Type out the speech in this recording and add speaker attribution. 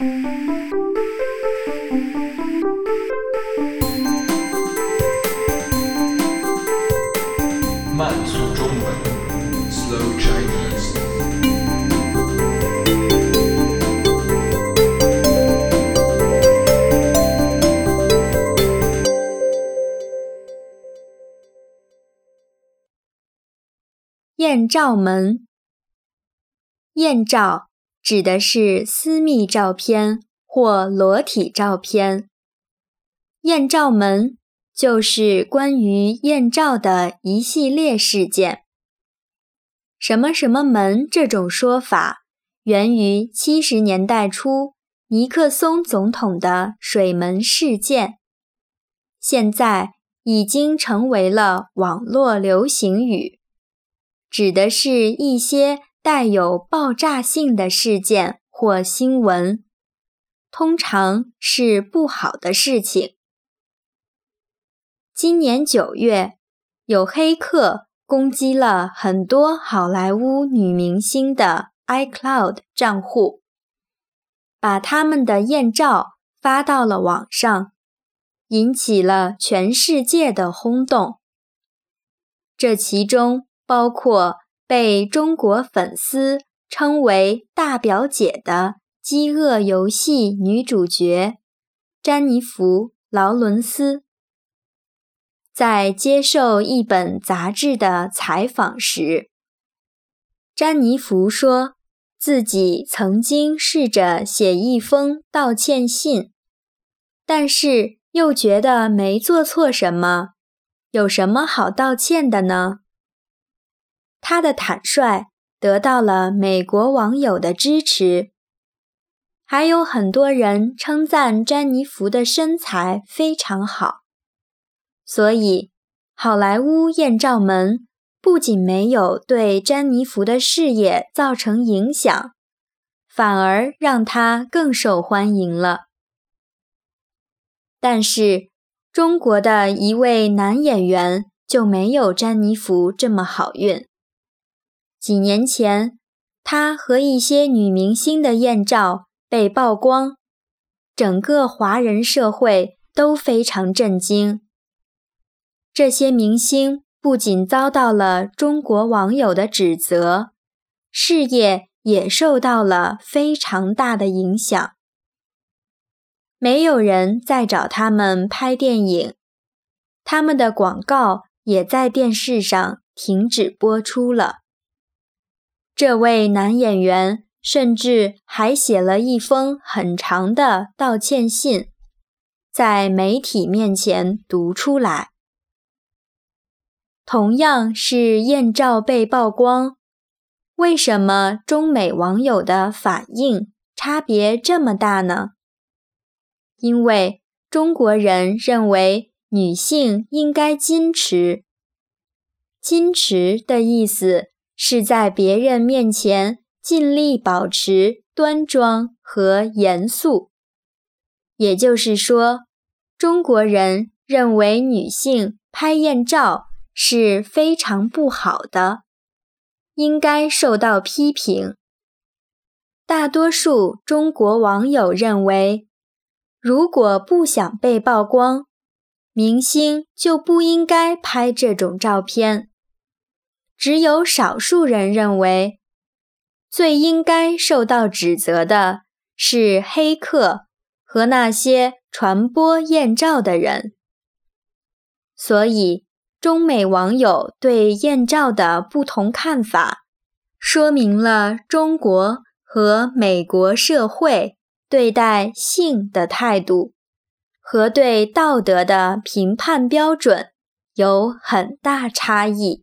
Speaker 1: 慢速中文，Slow Chinese。
Speaker 2: 艳照门，艳照指的是私密照片或裸体照片。艳照门就是关于艳照的一系列事件。什么什么门这种说法，源于七十年代初尼克松总统的水门事件，现在已经成为了网络流行语。指的是一些带有爆炸性的事件或新闻，通常是不好的事情。今年九月，有黑客攻击了很多好莱坞女明星的 iCloud 账户，把他们的艳照发到了网上，引起了全世界的轰动。这其中。包括被中国粉丝称为“大表姐”的《饥饿游戏》女主角詹妮弗·劳伦斯，在接受一本杂志的采访时，詹妮弗说自己曾经试着写一封道歉信，但是又觉得没做错什么，有什么好道歉的呢？他的坦率得到了美国网友的支持，还有很多人称赞詹妮弗的身材非常好。所以，好莱坞艳照门不仅没有对詹妮弗的事业造成影响，反而让她更受欢迎了。但是，中国的一位男演员就没有詹妮弗这么好运。几年前，他和一些女明星的艳照被曝光，整个华人社会都非常震惊。这些明星不仅遭到了中国网友的指责，事业也受到了非常大的影响。没有人再找他们拍电影，他们的广告也在电视上停止播出了。这位男演员甚至还写了一封很长的道歉信，在媒体面前读出来。同样是艳照被曝光，为什么中美网友的反应差别这么大呢？因为中国人认为女性应该矜持，矜持的意思。是在别人面前尽力保持端庄和严肃，也就是说，中国人认为女性拍艳照是非常不好的，应该受到批评。大多数中国网友认为，如果不想被曝光，明星就不应该拍这种照片。只有少数人认为，最应该受到指责的是黑客和那些传播艳照的人。所以，中美网友对艳照的不同看法，说明了中国和美国社会对待性的态度和对道德的评判标准有很大差异。